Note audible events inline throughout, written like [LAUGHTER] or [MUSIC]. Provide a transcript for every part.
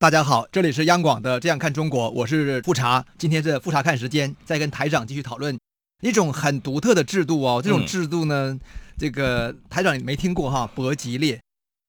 大家好，这里是央广的《这样看中国》，我是富察。今天是富察看时间，再跟台长继续讨论一种很独特的制度哦。这种制度呢，嗯、这个台长你没听过哈？伯吉列。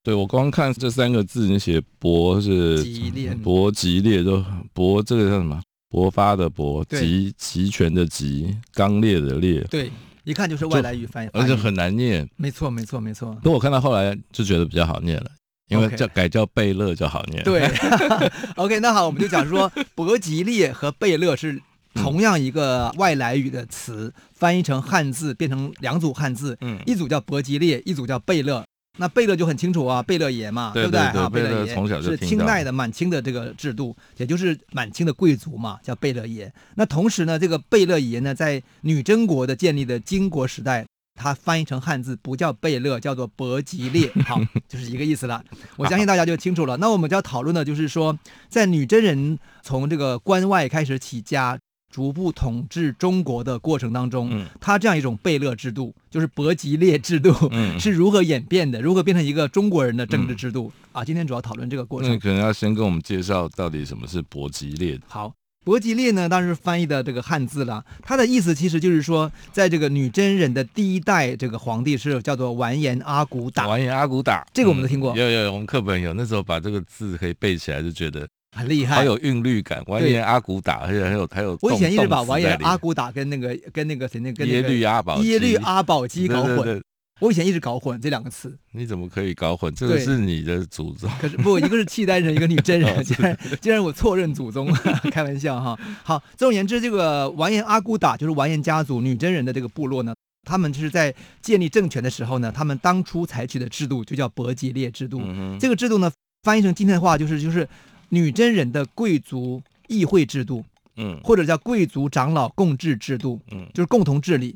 对，我光看这三个字，你写“伯”是吉列，伯吉列就“伯”这个叫什么？勃发的“勃”，集集权的“集”，刚烈的“烈”。对，一看就是外来语翻译，而且很难念。没错，没错，没错。不过我看到后来就觉得比较好念了。因为叫改叫贝勒就好念。对，[LAUGHS] OK，那好，我们就讲说，[LAUGHS] 伯吉列和贝勒是同样一个外来语的词，嗯、翻译成汉字变成两组汉字，嗯，一组叫伯吉列，一组叫贝勒。那贝勒就很清楚啊，贝勒爷嘛，对不对？啊，贝勒爷从小就是清代的满清的这个制度，也就是满清的贵族嘛，叫贝勒爷。那同时呢，这个贝勒爷呢，在女真国的建立的金国时代。它翻译成汉字不叫贝勒，叫做伯吉列，[LAUGHS] 好，就是一个意思了。我相信大家就清楚了。那我们就要讨论的，就是说，在女真人从这个关外开始起家，逐步统治中国的过程当中，他这样一种贝勒制度，就是伯吉列制度，是如何演变的，如何变成一个中国人的政治制度啊？今天主要讨论这个过程。那可能要先跟我们介绍到底什么是伯吉列。好。伯吉列呢，当时翻译的这个汉字了，他的意思其实就是说，在这个女真人的第一代这个皇帝是叫做完颜阿骨打。完颜阿骨打，这个我们都听过。嗯、有有，我们课本有，那时候把这个字可以背起来，就觉得很厉害，好有韵律感。完颜阿骨打，而且还有还有。我以前一直把完颜阿骨打跟那个跟那个谁那个耶律阿保耶律阿保机搞混。我以前一直搞混这两个词，你怎么可以搞混？这个是你的祖宗。可是不，一个是契丹人，一个女真人。竟然 [LAUGHS] 竟然我错认祖宗，[LAUGHS] 开玩笑哈。好，总而言之，这个完颜阿骨打就是完颜家族女真人的这个部落呢，他们就是在建立政权的时候呢，他们当初采取的制度就叫伯吉列制度。嗯、哼这个制度呢，翻译成今天的话就是就是女真人的贵族议会制度，嗯，或者叫贵族长老共治制度，嗯，就是共同治理。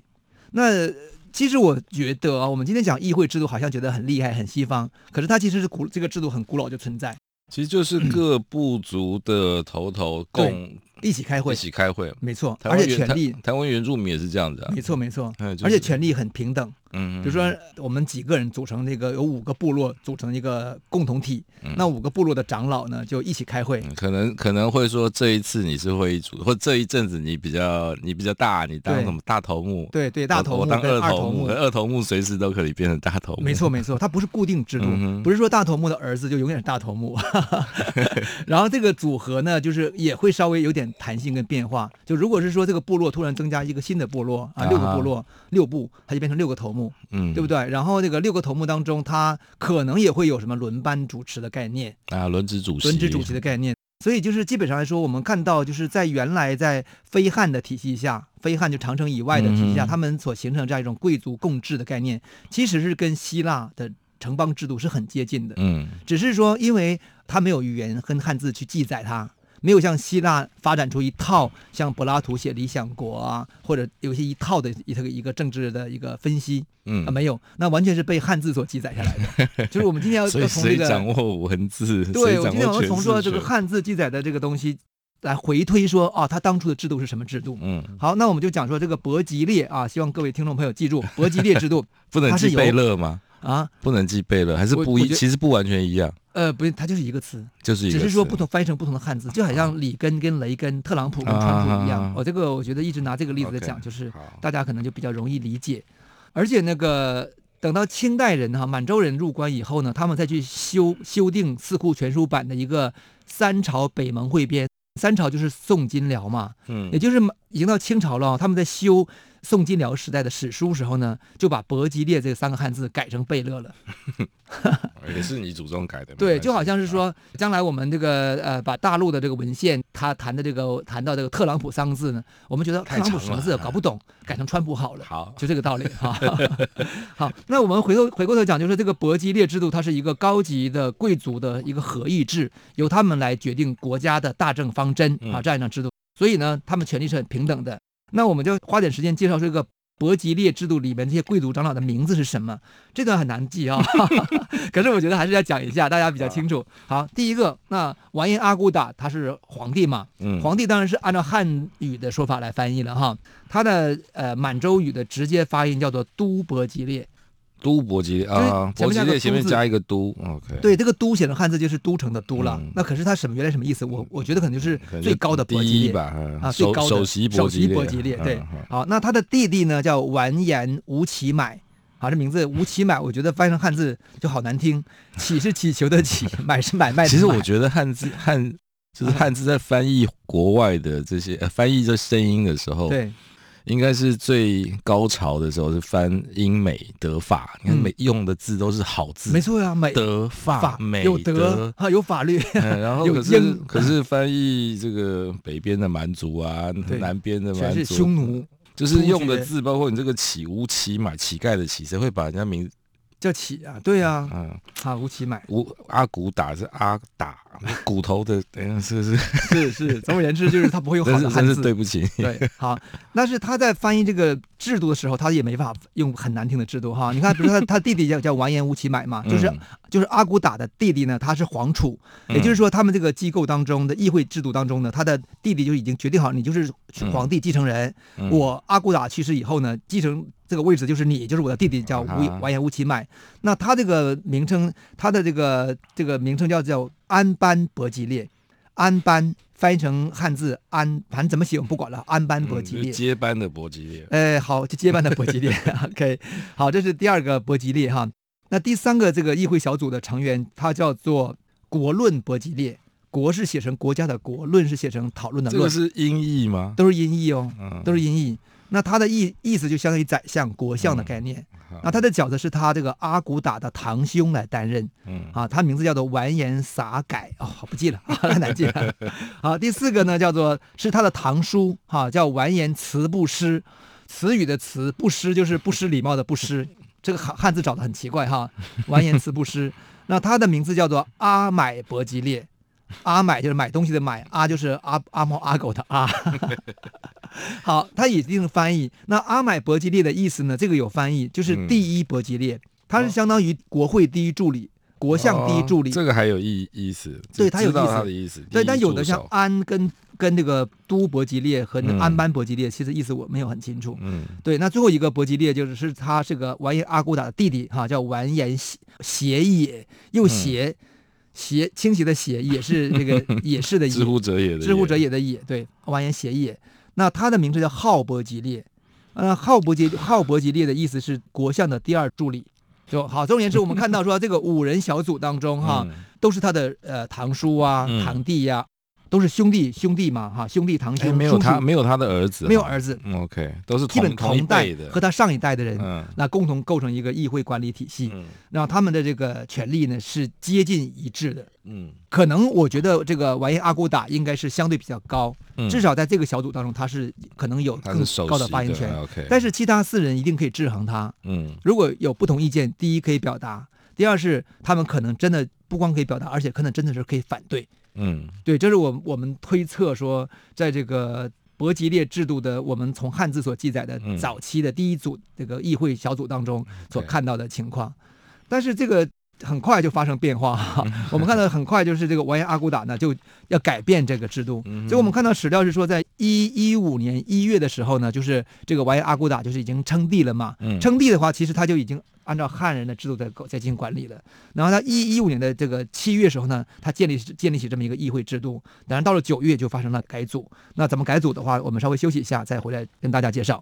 那其实我觉得啊，我们今天讲议会制度，好像觉得很厉害、很西方，可是它其实是古这个制度很古老就存在。其实就是各部族的头头共、嗯、一起开会，一起开会，没错。而且权力，台湾原住民也是这样子啊，没错没错。而且权力很平等。嗯，比如说我们几个人组成这个有五个部落组成一个共同体，嗯、那五个部落的长老呢就一起开会。嗯、可能可能会说这一次你是会议组，或这一阵子你比较你比较大，你当什么大头目？对对，大头目。我当二头目，二头目随时都可以变成大头目。没错没错，它不是固定制度，嗯、不是说大头目的儿子就永远是大头目。[LAUGHS] 然后这个组合呢，就是也会稍微有点弹性跟变化。就如果是说这个部落突然增加一个新的部落啊，六个部落、啊、六部，它就变成六个头目，嗯，对不对？然后这个六个头目当中，他可能也会有什么轮班主持的概念啊，轮值主席，轮值主席的概念。所以就是基本上来说，我们看到就是在原来在非汉的体系下，非汉就长城以外的体系下，嗯、他们所形成这样一种贵族共治的概念，其实是跟希腊的城邦制度是很接近的。嗯，只是说因为它没有语言跟汉字去记载它。没有像希腊发展出一套像柏拉图写《理想国》啊，或者有些一套的一个一个政治的一个分析，嗯啊没有，那完全是被汉字所记载下来的。[LAUGHS] 就是我们今天要从这个掌握文字，对，我们今天要从说这个汉字记载的这个东西来回推说啊，他当初的制度是什么制度？嗯，好，那我们就讲说这个伯吉列啊，希望各位听众朋友记住伯吉列制度，[LAUGHS] 不能记贝勒吗？啊，不能记背了，还是不一？其实不完全一样。呃，不是，它就是一个词，就是一个词，只是说不同翻译成不同的汉字，就好像里根跟雷根、特朗普跟川普一样。我、哦、这个我觉得一直拿这个例子来讲，就是大家可能就比较容易理解。而且那个等到清代人哈满洲人入关以后呢，他们再去修修订《四库全书版》的一个《三朝北盟汇编》，三朝就是宋金辽嘛，嗯，也就是已经到清朝了，他们在修。宋金辽时代的史书时候呢，就把伯吉列这三个汉字改成贝勒了，[LAUGHS] 也是你祖宗改的。对，就好像是说，将来我们这个呃，把大陆的这个文献，他谈的这个谈到这个特朗普三个字呢，我们觉得特朗普什么字搞不懂，改成川普好了。好，就这个道理哈。[LAUGHS] [LAUGHS] 好，那我们回头回过头讲，就是这个伯吉列制度，它是一个高级的贵族的一个合议制，由他们来决定国家的大政方针啊，这样一种制度。所以呢，他们权力是很平等的。那我们就花点时间介绍这个伯吉列制度里面这些贵族长老的名字是什么？这段很难记啊、哦，[LAUGHS] 可是我觉得还是要讲一下，大家比较清楚。好，第一个，那完颜阿骨打他是皇帝嘛？嗯，皇帝当然是按照汉语的说法来翻译了哈。他的呃满洲语的直接发音叫做都伯吉列。都伯吉列啊，伯吉列前面加一个都，OK。对，这个都写成汉字就是都城的都了。嗯、那可是它什么原来什么意思？我我觉得可能就是最高的伯吉列吧，啊，最高的首席伯吉列。首席伯吉列，对。好，那他的弟弟呢叫完颜吴乞买，好，这名字吴乞买，我觉得翻译成汉字就好难听。乞是乞求的乞，买是买卖的。其实我觉得汉字汉就是汉字在翻译国外的这些、呃、翻译这声音的时候，对。应该是最高潮的时候是翻英美德法，你看每用的字都是好字，没错呀，美德法美有德啊，有法律，然后 [LAUGHS] 可是可是翻译这个北边的蛮族啊，[LAUGHS] 南边的蛮族匈奴，就是用的字，包括你这个乞无乞买乞丐的乞，谁会把人家名字？叫起啊，对啊，嗯，啊，吴起买，吴阿古打是阿打，骨头的，等一下是是。是是，[LAUGHS] 总而言之就是他不会用好的汉字，对不起，对，好，但是他在翻译这个制度的时候，他也没法用很难听的制度哈。[LAUGHS] 你看，比如说他他弟弟叫叫完颜吴起买嘛，[LAUGHS] 就是就是阿古打的弟弟呢，他是皇储，也就是说他们这个机构当中的议会制度当中呢，他的弟弟就已经决定好，你就是皇帝继承人，我阿古打去世以后呢，继承。这个位置就是你，就是我的弟弟，叫完颜乌齐迈。那他这个名称，他的这个这个名称叫叫安班伯吉列。安班翻译成汉字安，反正怎么写我们不管了。安班伯吉列，接班的伯吉列。哎，好，就接班的伯吉列。[LAUGHS] OK，好，这是第二个伯吉列哈。那第三个这个议会小组的成员，他叫做国论伯吉列。国是写成国家的国，论是写成讨论的论。这个是音译吗？都是音译哦，都是音译。那他的意意思就相当于宰相、国相的概念。嗯、那他的角色是他这个阿骨打的堂兄来担任。嗯，啊，他名字叫做完颜撒改。哦，不记了，[LAUGHS] 太难记了。好，第四个呢叫做是他的堂叔，哈、啊，叫完颜慈不失。词语的词不失就是不失礼貌的不失。这个汉汉字找的很奇怪哈。完颜慈不失。那他的名字叫做阿买伯吉列。阿买就是买东西的买，阿就是阿阿猫阿狗的阿。[LAUGHS] [LAUGHS] 好，他已经翻译。那阿买伯吉列的意思呢？这个有翻译，就是第一伯吉列，他、嗯、是相当于国会第一助理、哦、国相第一助理。这个还有意意思？对，他有意思。他的意思。对，但有的像安跟跟这个都伯吉列和那个安班伯吉列，嗯、其实意思我没有很清楚。嗯，对。那最后一个伯吉列就是是他是个完颜阿骨打的弟弟哈，叫完颜协也，又协。嗯协倾斜的斜也是这个也是的 [LAUGHS] 也，知乎者也的知乎者也的也，对，完颜协也。那他的名字叫浩伯吉列，呃，浩伯吉浩伯吉列的意思是国相的第二助理。就好，总而言之，我们看到说这个五人小组当中哈，都是他的呃堂叔啊、堂弟呀、啊。都是兄弟兄弟嘛，哈，兄弟堂兄，没有他没有他的儿子，没有儿子，OK，都是基本同代的，和他上一代的人，嗯，那共同构成一个议会管理体系，嗯，然后他们的这个权力呢是接近一致的，嗯，可能我觉得这个完颜阿骨打应该是相对比较高，至少在这个小组当中他是可能有更高的发言权，OK，但是其他四人一定可以制衡他，嗯，如果有不同意见，第一可以表达，第二是他们可能真的不光可以表达，而且可能真的是可以反对。嗯，对，这是我我们推测说，在这个伯吉列制度的我们从汉字所记载的早期的第一组这个议会小组当中所看到的情况，但是这个很快就发生变化哈。我们看到很快就是这个完颜阿骨打呢就要改变这个制度，所以我们看到史料是说，在一一五年一月的时候呢，就是这个完颜阿骨打就是已经称帝了嘛，称帝的话，其实他就已经。按照汉人的制度在在进行管理了，然后他一一五年的这个七月时候呢，他建立建立起这么一个议会制度，当然到了九月就发生了改组。那怎么改组的话，我们稍微休息一下再回来跟大家介绍。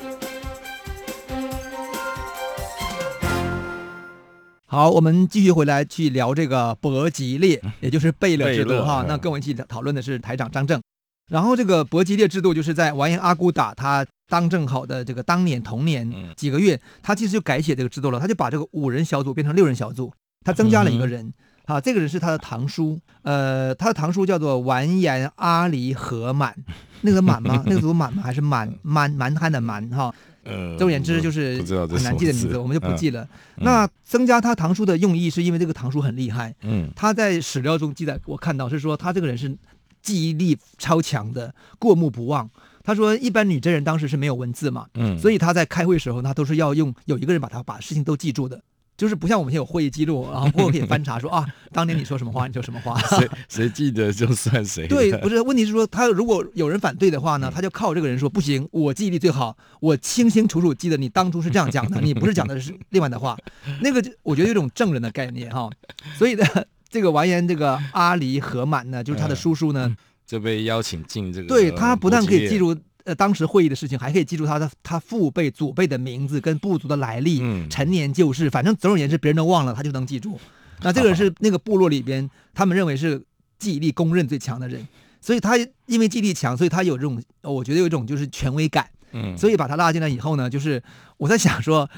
好，我们继续回来去聊这个伯吉列，也就是贝勒制度哈。那跟我一起讨论的是台长张正。然后这个伯吉列制度就是在完颜阿骨打他当政好的这个当年同年几个月，他其实就改写这个制度了，他就把这个五人小组变成六人小组，他增加了一个人。啊，这个人是他的堂叔，呃，他的堂叔叫做完颜阿离和满，那个满吗？那个读满吗？还是满蛮蛮汉的蛮哈？呃，总而言之就是很难记的名字，我们就不记了。嗯、那增加他堂叔的用意是因为这个堂叔很厉害，嗯，他在史料中记载，我看到是说他这个人是记忆力超强的，过目不忘。他说一般女真人当时是没有文字嘛，嗯，所以他在开会时候，他都是要用有一个人把他把事情都记住的。就是不像我们现在有会议记录，然 [LAUGHS] 后过后可以翻查说啊，当年你说什么话，你说什么话，[LAUGHS] 谁谁记得就算谁。对，不是问题是说他如果有人反对的话呢，他就靠这个人说不行，我记忆力最好，我清清楚楚记得你当初是这样讲的，[LAUGHS] 你不是讲的是另外的话。那个我觉得有种证人的概念哈，所以呢，这个完颜这个阿离和满呢，就是他的叔叔呢，就被邀请进这个，对他不但可以记住。呃，当时会议的事情还可以记住他的他父辈祖辈的名字跟部族的来历，嗯、陈年旧事，反正总而言之，别人都忘了，他就能记住。那这个人是那个部落里边，他们认为是记忆力公认最强的人，所以他因为记忆力强，所以他有这种，我觉得有一种就是权威感。嗯，所以把他拉进来以后呢，就是我在想说，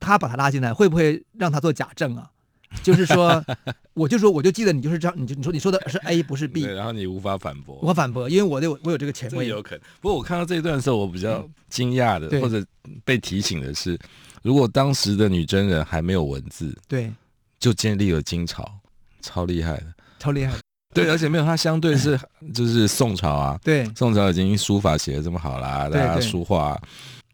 他把他拉进来会不会让他做假证啊？就是说，我就说，我就记得你就是这样，你就你说你说的是 A 不是 B，然后你无法反驳，无法反驳，因为我有我有这个权威。有可能。不过我看到这一段的时候，我比较惊讶的，或者被提醒的是，如果当时的女真人还没有文字，对，就建立了金朝，超厉害的，超厉害。对，而且没有它相对是就是宋朝啊，对，宋朝已经书法写的这么好啦，大家书画。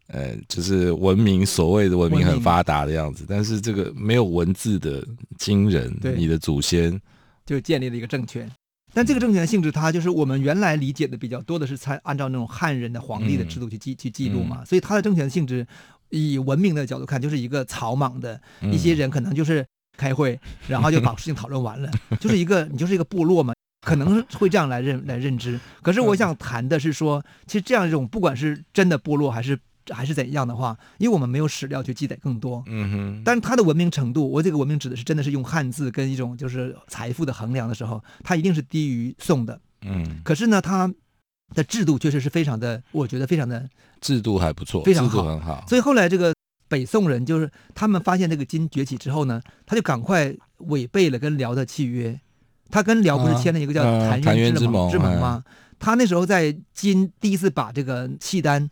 呃，就是文明，所谓的文明很发达的样子，但是这个没有文字的惊人，你的祖先就建立了一个政权。但这个政权的性质，它就是我们原来理解的比较多的是参按照那种汉人的皇帝的制度去记、嗯、去记录嘛，所以它的政权的性质，以文明的角度看，就是一个草莽的一些人，可能就是开会，然后就把事情讨论完了，[LAUGHS] 就是一个你就是一个部落嘛，可能会这样来认来认知。可是我想谈的是说，其实这样一种不管是真的部落还是。还是怎样的话，因为我们没有史料去记载更多。嗯哼。但是它的文明程度，我这个文明指的是真的是用汉字跟一种就是财富的衡量的时候，它一定是低于宋的。嗯。可是呢，它的制度确实是非常的，我觉得非常的制度还不错，非常好，制度很好。所以后来这个北宋人就是他们发现这个金崛起之后呢，他就赶快违背了跟辽的契约。他跟辽不是签了一个叫澶渊之盟之盟吗？他那时候在金第一次把这个契丹。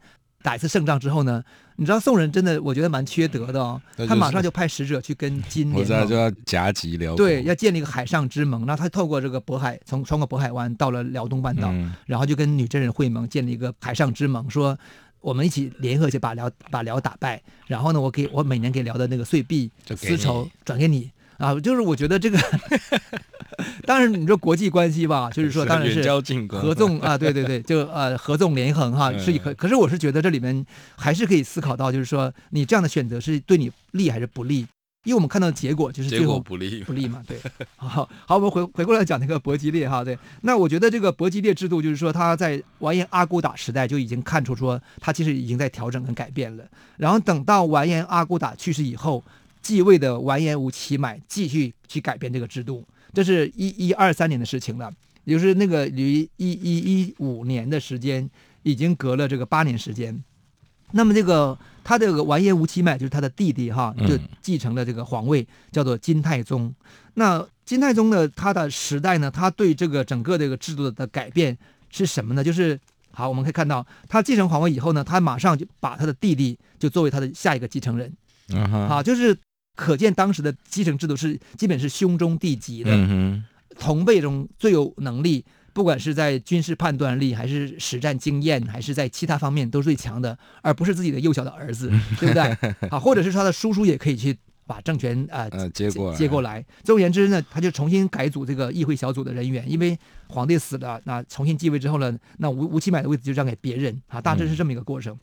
打一次胜仗之后呢，你知道宋人真的我觉得蛮缺德的哦，他马上就派使者去跟金联盟，我知道就要夹击辽，对，要建立一个海上之盟。那他透过这个渤海，从穿过渤海湾到了辽东半岛，嗯、然后就跟女真人会盟，建立一个海上之盟，说我们一起联合去把辽把辽打败，然后呢，我给我每年给辽的那个岁币丝绸转给你啊，就是我觉得这个。[LAUGHS] 当然，你说国际关系吧，就是说，当然是合纵啊，对对对，就呃合纵连横哈，[LAUGHS] 是可。可是我是觉得这里面还是可以思考到，就是说你这样的选择是对你利还是不利？因为我们看到的结果就是最后不利，不利嘛。对，[LAUGHS] 好，好，我们回回过来讲那个伯吉列哈，对。那我觉得这个伯吉列制度，就是说他在完颜阿骨打时代就已经看出说他其实已经在调整跟改变了。然后等到完颜阿骨打去世以后，继位的完颜吴乞买继续去改变这个制度。这是一一二三年的事情了，也就是那个离一一一五年的时间，已经隔了这个八年时间。那么这个他这个完颜吴乞买就是他的弟弟哈，就继承了这个皇位，叫做金太宗。那金太宗呢，他的时代呢，他对这个整个这个制度的改变是什么呢？就是好，我们可以看到他继承皇位以后呢，他马上就把他的弟弟就作为他的下一个继承人。嗯哼，好，就是。可见当时的继承制度是基本是兄终弟及的，嗯、同辈中最有能力，不管是在军事判断力，还是实战经验，还是在其他方面都是最强的，而不是自己的幼小的儿子，[LAUGHS] 对不对？啊，或者是他的叔叔也可以去把政权啊、呃、接过来接过来。总而言之呢，他就重新改组这个议会小组的人员，因为皇帝死了，那重新继位之后呢，那吴吴乞买的位置就让给别人啊，大致是这么一个过程。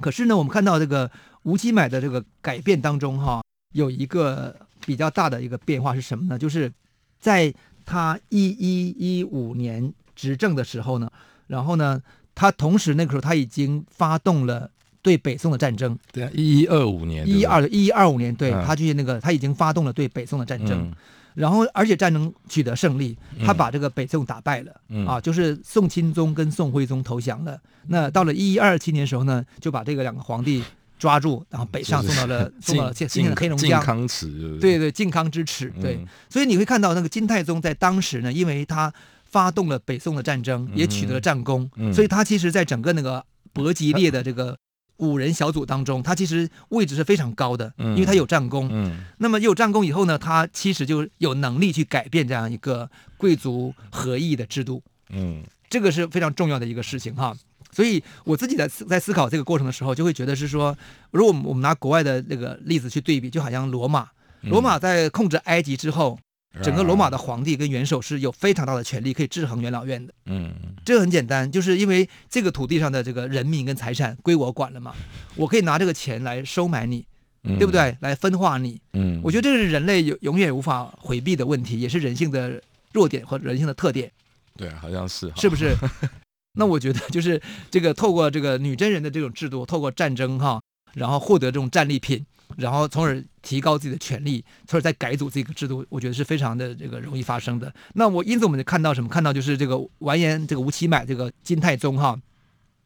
可是呢，我们看到这个吴乞买的这个改变当中，哈，有一个比较大的一个变化是什么呢？就是在他一一一五年执政的时候呢，然后呢，他同时那个时候他已经发动了对北宋的战争。对啊，一一二五年，一二一一二五年，对，他就是那个他已经发动了对北宋的战争。嗯然后，而且战争取得胜利，他把这个北宋打败了，嗯、啊，就是宋钦宗跟宋徽宗投降了。那到了一一二七年的时候呢，就把这个两个皇帝抓住，然后北上送到了 [LAUGHS] 送到了现现在的黑龙江。靖康耻，对对，靖康之耻，对。嗯、所以你会看到那个金太宗在当时呢，因为他发动了北宋的战争，也取得了战功，所以他其实在整个那个伯吉列的这个。五人小组当中，他其实位置是非常高的，因为他有战功。嗯，嗯那么有战功以后呢，他其实就有能力去改变这样一个贵族合议的制度。嗯，这个是非常重要的一个事情哈。所以我自己在在思考这个过程的时候，就会觉得是说，如果我们拿国外的那个例子去对比，就好像罗马，罗马在控制埃及之后。整个罗马的皇帝跟元首是有非常大的权力，可以制衡元老院的。嗯，这个很简单，就是因为这个土地上的这个人民跟财产归我管了嘛，我可以拿这个钱来收买你，嗯、对不对？来分化你。嗯，我觉得这是人类永永远无法回避的问题，也是人性的弱点和人性的特点。对，好像是，是不是？[LAUGHS] 那我觉得就是这个透过这个女真人的这种制度，透过战争哈，然后获得这种战利品。然后从而提高自己的权利，从而再改组这个制度，我觉得是非常的这个容易发生的。那我因此我们就看到什么？看到就是这个完颜这个吴乞买这个金太宗哈，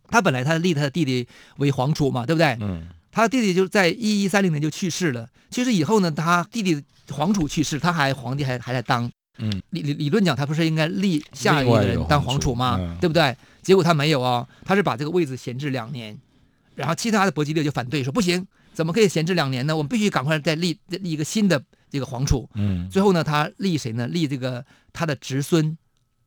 他本来他立他的弟弟为皇储嘛，对不对？嗯。他弟弟就在一一三零年就去世了。去世以后呢，他弟弟皇储去世，他还皇帝还还在当。嗯。理理理论讲，他不是应该立下一个人当皇储吗？嗯、对不对？结果他没有哦，他是把这个位置闲置两年，然后其他的伯吉列就反对说不行。怎么可以闲置两年呢？我们必须赶快再立立一个新的这个皇储。嗯，最后呢，他立谁呢？立这个他的侄孙，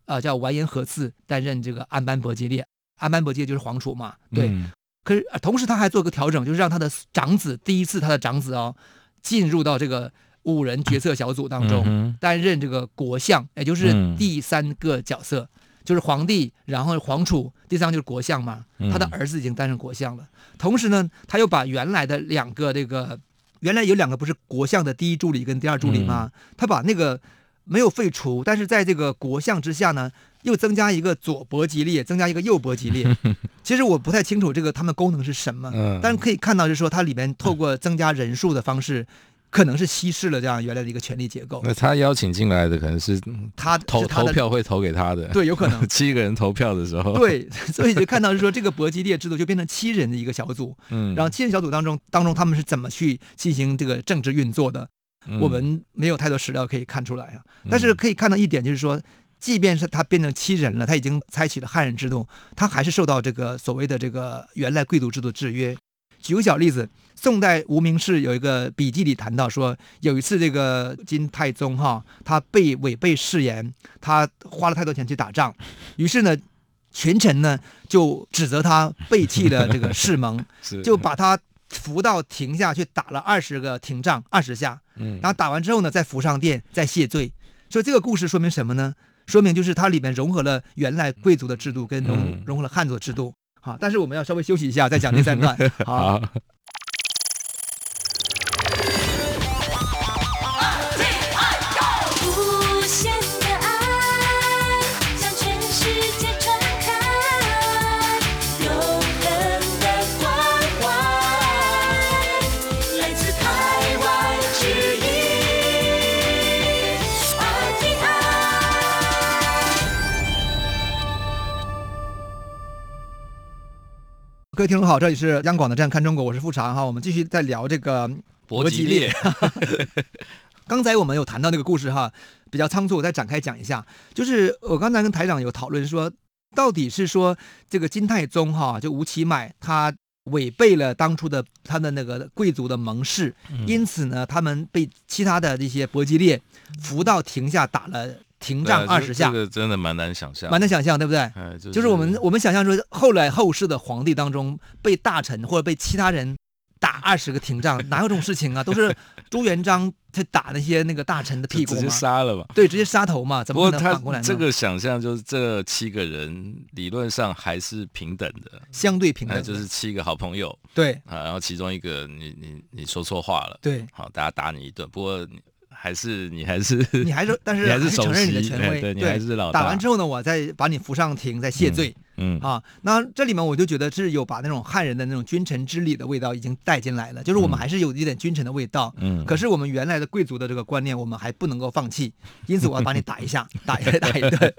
啊、呃，叫完颜和次担任这个安班伯吉列。安班伯吉列就是皇储嘛。对。嗯、可是同时他还做个调整，就是让他的长子第一次他的长子哦进入到这个五人决策小组当中，担任这个国相，也就是第三个角色。嗯就是皇帝，然后皇储，第三个就是国相嘛。他的儿子已经担任国相了。嗯、同时呢，他又把原来的两个这个，原来有两个不是国相的第一助理跟第二助理吗？嗯、他把那个没有废除，但是在这个国相之下呢，又增加一个左伯吉列，增加一个右伯吉列。[LAUGHS] 其实我不太清楚这个他们功能是什么，嗯、但是可以看到就是说，它里面透过增加人数的方式。可能是稀释了这样原来的一个权力结构。那他邀请进来的可能是他投投票会投给他的，对，有可能。[LAUGHS] 七个人投票的时候，对，所以就看到是说这个搏击列制度就变成七人的一个小组，嗯，然后七人小组当中当中他们是怎么去进行这个政治运作的，嗯、我们没有太多史料可以看出来啊。但是可以看到一点就是说，即便是他变成七人了，他已经采取了汉人制度，他还是受到这个所谓的这个原来贵族制度制约。举个小例子，宋代无名氏有一个笔记里谈到说，有一次这个金太宗哈，他被违背誓言，他花了太多钱去打仗，于是呢，群臣呢就指责他背弃了这个誓盟，[LAUGHS] 就把他扶到亭下去打了二十个廷杖二十下，然后打完之后呢，再扶上殿再谢罪。所以这个故事说明什么呢？说明就是它里面融合了原来贵族的制度跟融融合了汉族的制度。好，但是我们要稍微休息一下，再讲第三段。[LAUGHS] 好。各位听众好，这里是央广的《这样看中国》，我是富长哈。我们继续在聊这个伯吉列。[LAUGHS] 刚才我们有谈到那个故事哈，比较仓促，我再展开讲一下。就是我刚才跟台长有讨论说，到底是说这个金太宗哈，就吴乞买他违背了当初的他的那个贵族的盟誓，嗯、因此呢，他们被其他的这些伯吉列扶到庭下打了。廷杖二十下，这个真的蛮难想象，蛮难想象，对不对？哎就是、就是我们我们想象说，后来后世的皇帝当中，被大臣或者被其他人打二十个停杖，哪有这种事情啊？都是朱元璋他打那些那个大臣的屁股吗？直接杀了吧？对，直接杀头嘛？怎么可能反过来呢？这个想象就是这七个人理论上还是平等的，相对平等，就是七个好朋友。对啊，然后其中一个你你你说错话了，对，好，大家打你一顿。不过。还是你还是你还是，但是 [LAUGHS] 还是承认你的权威，对，你还是老大。打完之后呢，我再把你扶上庭，再谢罪。嗯，嗯啊，那这里面我就觉得是有把那种汉人的那种君臣之礼的味道已经带进来了，就是我们还是有一点君臣的味道。嗯，可是我们原来的贵族的这个观念，我们还不能够放弃，因此我要把你打一下，打一打一顿。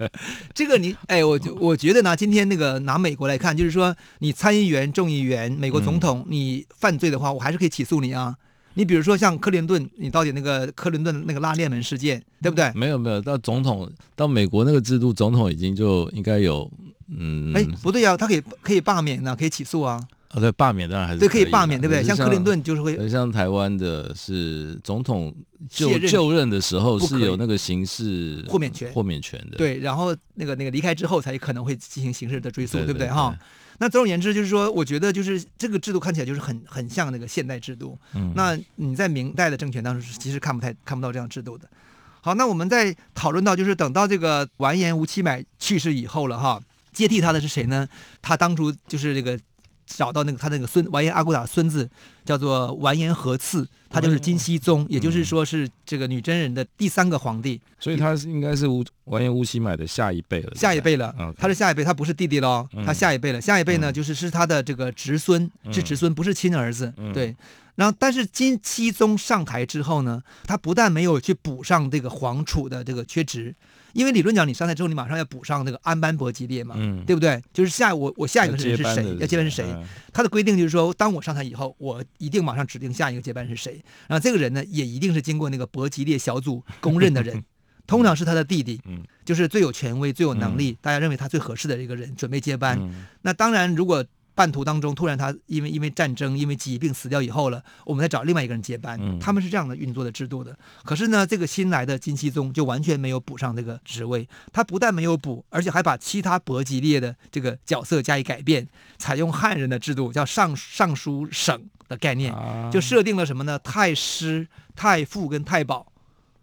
这个你哎，我我觉得呢，今天那个拿美国来看，就是说你参议员、众议员、美国总统，你犯罪的话，我还是可以起诉你啊。你比如说像克林顿，你到底那个克林顿那个拉链门事件，对不对？没有没有，到总统到美国那个制度，总统已经就应该有，嗯，哎，不对啊，他可以可以罢免呢，可以起诉啊。哦，对，罢免当然还是对，可以罢免，对不对？像克林顿就是会，像台湾的是总统就就任的时候是有那个刑事豁免权，豁免权的。对，然后那个那个离开之后才可能会进行刑事的追诉，对不对？哈。那总而言之，就是说，我觉得就是这个制度看起来就是很很像那个现代制度。嗯，那你在明代的政权当中，其实看不太看不到这样制度的。好，那我们再讨论到，就是等到这个完颜吴乞买去世以后了哈，接替他的是谁呢？他当初就是这个。找到那个他那个孙完颜阿骨打孙子叫做完颜和次，他就是金熙宗，也就是说是这个女真人的第三个皇帝，所以他是应该是吴完颜乌西买的下一辈了，下一辈了，嗯、他是下一辈，他不是弟弟喽，他下一辈了，下一辈呢就是是他的这个侄孙，是侄孙，不是亲儿子，对。然后但是金熙宗上台之后呢，他不但没有去补上这个皇储的这个缺职。因为理论讲，你上台之后，你马上要补上那个安班伯吉列嘛，嗯、对不对？就是下我我下一个人是谁？要接班是谁？嗯、他的规定就是说，当我上台以后，我一定马上指定下一个接班是谁。然后这个人呢，也一定是经过那个伯吉列小组公认的人，[LAUGHS] 通常是他的弟弟，嗯、就是最有权威、最有能力，嗯、大家认为他最合适的一个人，准备接班。嗯、那当然，如果半途当中，突然他因为因为战争、因为疾病死掉以后了，我们再找另外一个人接班。嗯、他们是这样的运作的制度的。可是呢，这个新来的金熙宗就完全没有补上这个职位。他不但没有补，而且还把其他伯吉列的这个角色加以改变，采用汉人的制度，叫尚尚 [LAUGHS] 书省的概念，啊、就设定了什么呢？太师、太傅跟太保，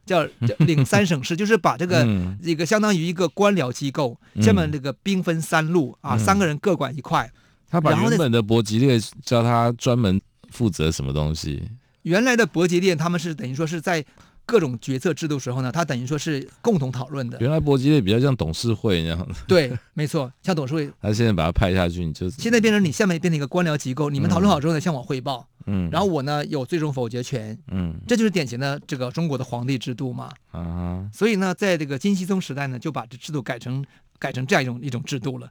叫 [LAUGHS] 叫领三省市，就是把这个、嗯、这个相当于一个官僚机构，下面这个兵分三路啊，嗯、三个人各管一块。他把原本的伯吉列叫他专门负责什么东西？原来的伯吉列他们是等于说是在各种决策制度时候呢，他等于说是共同讨论的。原来伯吉列比较像董事会那样的。对，没错，像董事会。[LAUGHS] 他现在把他派下去，你就现在变成你下面变成一个官僚机构，你们讨论好之后呢，向我汇报。嗯。然后我呢有最终否决权。嗯。这就是典型的这个中国的皇帝制度嘛。啊。所以呢，在这个金熙宗时代呢，就把这制度改成改成这样一种一种制度了。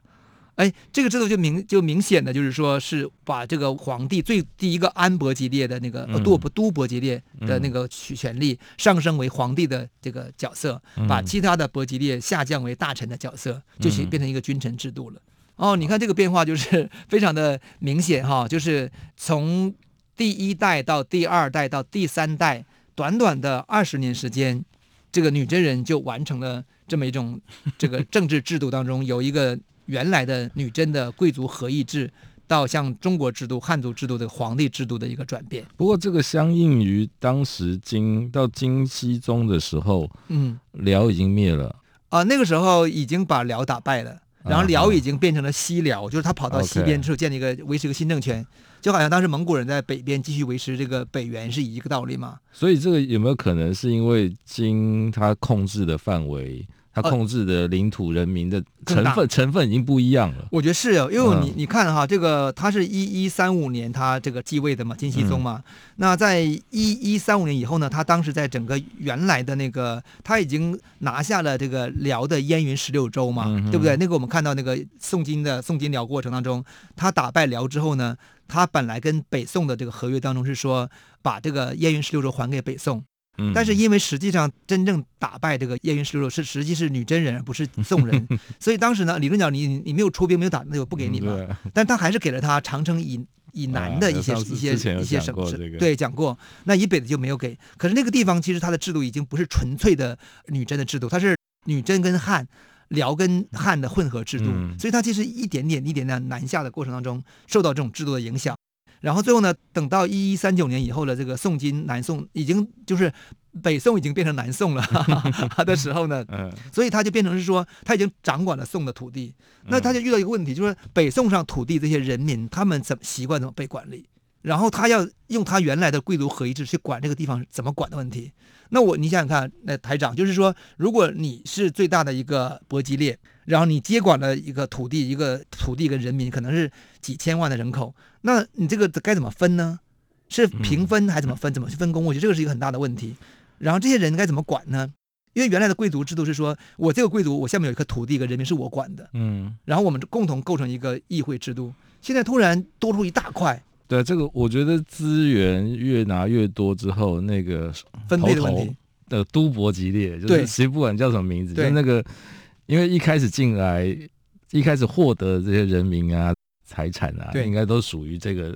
哎，这个制度就明就明显的就是说，是把这个皇帝最第一个安伯吉列的那个呃都不都伯吉列的那个取权力上升为皇帝的这个角色，把其他的伯吉列下降为大臣的角色，就是变成一个君臣制度了。哦，你看这个变化就是 [LAUGHS] 非常的明显哈，就是从第一代到第二代到第三代，短短的二十年时间，这个女真人就完成了这么一种这个政治制度当中有一个。原来的女真的贵族合议制，到像中国制度、汉族制度的皇帝制度的一个转变。不过，这个相应于当时金到金熙宗的时候，嗯，辽已经灭了啊、呃，那个时候已经把辽打败了，然后辽已经变成了西辽，啊、就是他跑到西边之后建立一个维持一个新政权，就好像当时蒙古人在北边继续维持这个北元是一个道理嘛。所以，这个有没有可能是因为金他控制的范围？他控制的领土、人民的成分成分已经不一样了。我觉得是哦，因为你你看哈，这个他是一一三五年他这个继位的嘛，金熙宗嘛。嗯、那在一一三五年以后呢，他当时在整个原来的那个他已经拿下了这个辽的燕云十六州嘛，嗯、对不对？那个我们看到那个宋金的宋金辽过程当中，他打败辽之后呢，他本来跟北宋的这个合约当中是说，把这个燕云十六州还给北宋。但是因为实际上真正打败这个燕云十六州是实际是女真人，而不是宋人，[LAUGHS] 所以当时呢，理论讲你你没有出兵没有打，那就不给你了。但他还是给了他长城以以南的一些一些一些省市，对，讲过。那以北的就没有给。可是那个地方其实它的制度已经不是纯粹的女真的制度，它是女真跟汉、辽跟汉的混合制度，所以它其实一点点一点点南下的过程当中受到这种制度的影响。然后最后呢，等到一一三九年以后的这个宋金南宋已经就是北宋已经变成南宋了 [LAUGHS] 的时候呢，[LAUGHS] 嗯，所以他就变成是说他已经掌管了宋的土地，那他就遇到一个问题，就是北宋上土地这些人民他们怎么习惯怎么被管理，然后他要用他原来的贵族合一制去管这个地方怎么管的问题。那我你想想看，那台长就是说，如果你是最大的一个伯吉列，然后你接管了一个土地，一个土地跟人民可能是几千万的人口，那你这个该怎么分呢？是平分还是怎么分？怎么去分工？我觉得这个是一个很大的问题。然后这些人该怎么管呢？因为原来的贵族制度是说，我这个贵族，我下面有一块土地跟人民是我管的，嗯，然后我们共同构成一个议会制度。现在突然多出一大块。对这个，我觉得资源越拿越多之后，那个分配的问题的都伯吉列，就是其实不管叫什么名字，就那个，因为一开始进来，一开始获得这些人民啊、财产啊，对应该都属于这个。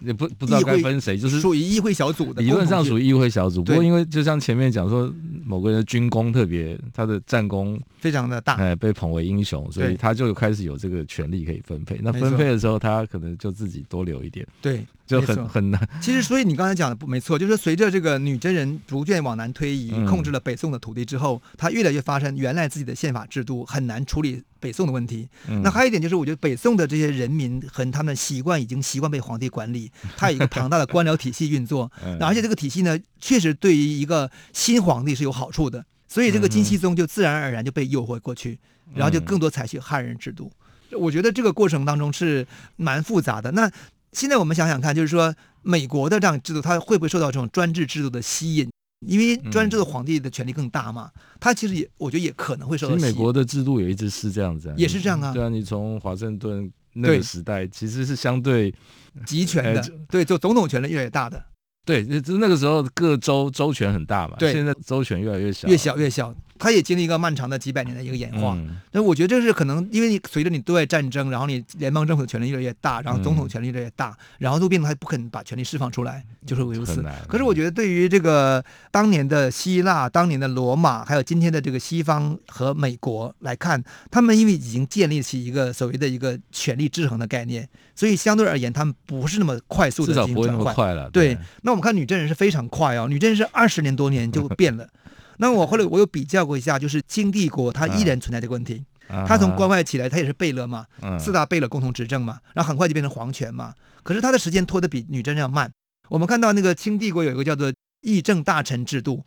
也不不知道该分谁，就是属于议会小组的，理论上属于议会小组。不过因为就像前面讲说，某个人的军功特别，他的战功非常的大，哎，被捧为英雄，所以他就开始有这个权利可以分配。那分配的时候，他可能就自己多留一点。对。就很很难。其实，所以你刚才讲的不没错，就是随着这个女真人逐渐往南推移，控制了北宋的土地之后，他越来越发生原来自己的宪法制度很难处理北宋的问题。那还有一点就是，我觉得北宋的这些人民和他们习惯已经习惯被皇帝管理，[LAUGHS] 他有一个庞大的官僚体系运作，而且这个体系呢，确实对于一个新皇帝是有好处的。所以这个金熙宗就自然而然就被诱惑过去，然后就更多采取汉人制度。我觉得这个过程当中是蛮复杂的。那现在我们想想看，就是说美国的这样制度，它会不会受到这种专制制度的吸引？因为专制的皇帝的权力更大嘛，他其实也，我觉得也可能会受到。其实美国的制度也一直是这样子，啊，也是这样啊。对啊，你从华盛顿那个时代，其实是相对集权的，对，就总统权力越来越大的。对，就是那个时候各州州权很大嘛，对，现在州权越来越小，越小越小。它也经历一个漫长的几百年的一个演化，那、嗯、我觉得这是可能，因为你随着你对外战争，然后你联邦政府的权力越来越大，然后总统权力越来越大，嗯、然后都变成他不肯把权力释放出来，就是如此。可是我觉得对于这个当年的希腊、当年的罗马，还有今天的这个西方和美国来看，他们因为已经建立起一个所谓的一个权力制衡的概念，所以相对而言，他们不是那么快速的进行转换。至少不会那么快了。对，对，那我们看女真人是非常快哦，女真人是二十年多年就变了。那我后来我有比较过一下，就是清帝国它依然存在这个问题。它从关外起来，它也是贝勒嘛，四大贝勒共同执政嘛，然后很快就变成皇权嘛。可是它的时间拖得比女真人要慢。我们看到那个清帝国有一个叫做议政大臣制度，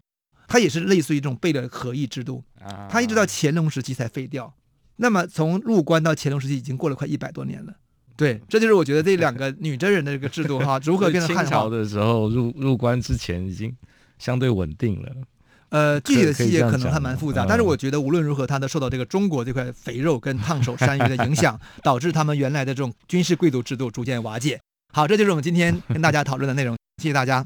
它也是类似于这种贝勒合议制度。它一直到乾隆时期才废掉。那么从入关到乾隆时期已经过了快一百多年了。对，这就是我觉得这两个女真人的这个制度哈，[LAUGHS] 如何变成汉朝的时候入入关之前已经相对稳定了。呃，具体的细节可能还蛮复杂，但是我觉得无论如何，它都受到这个中国这块肥肉跟烫手山芋的影响，导致他们原来的这种军事贵族制度逐渐瓦解。好，这就是我们今天跟大家讨论的内容，谢谢大家。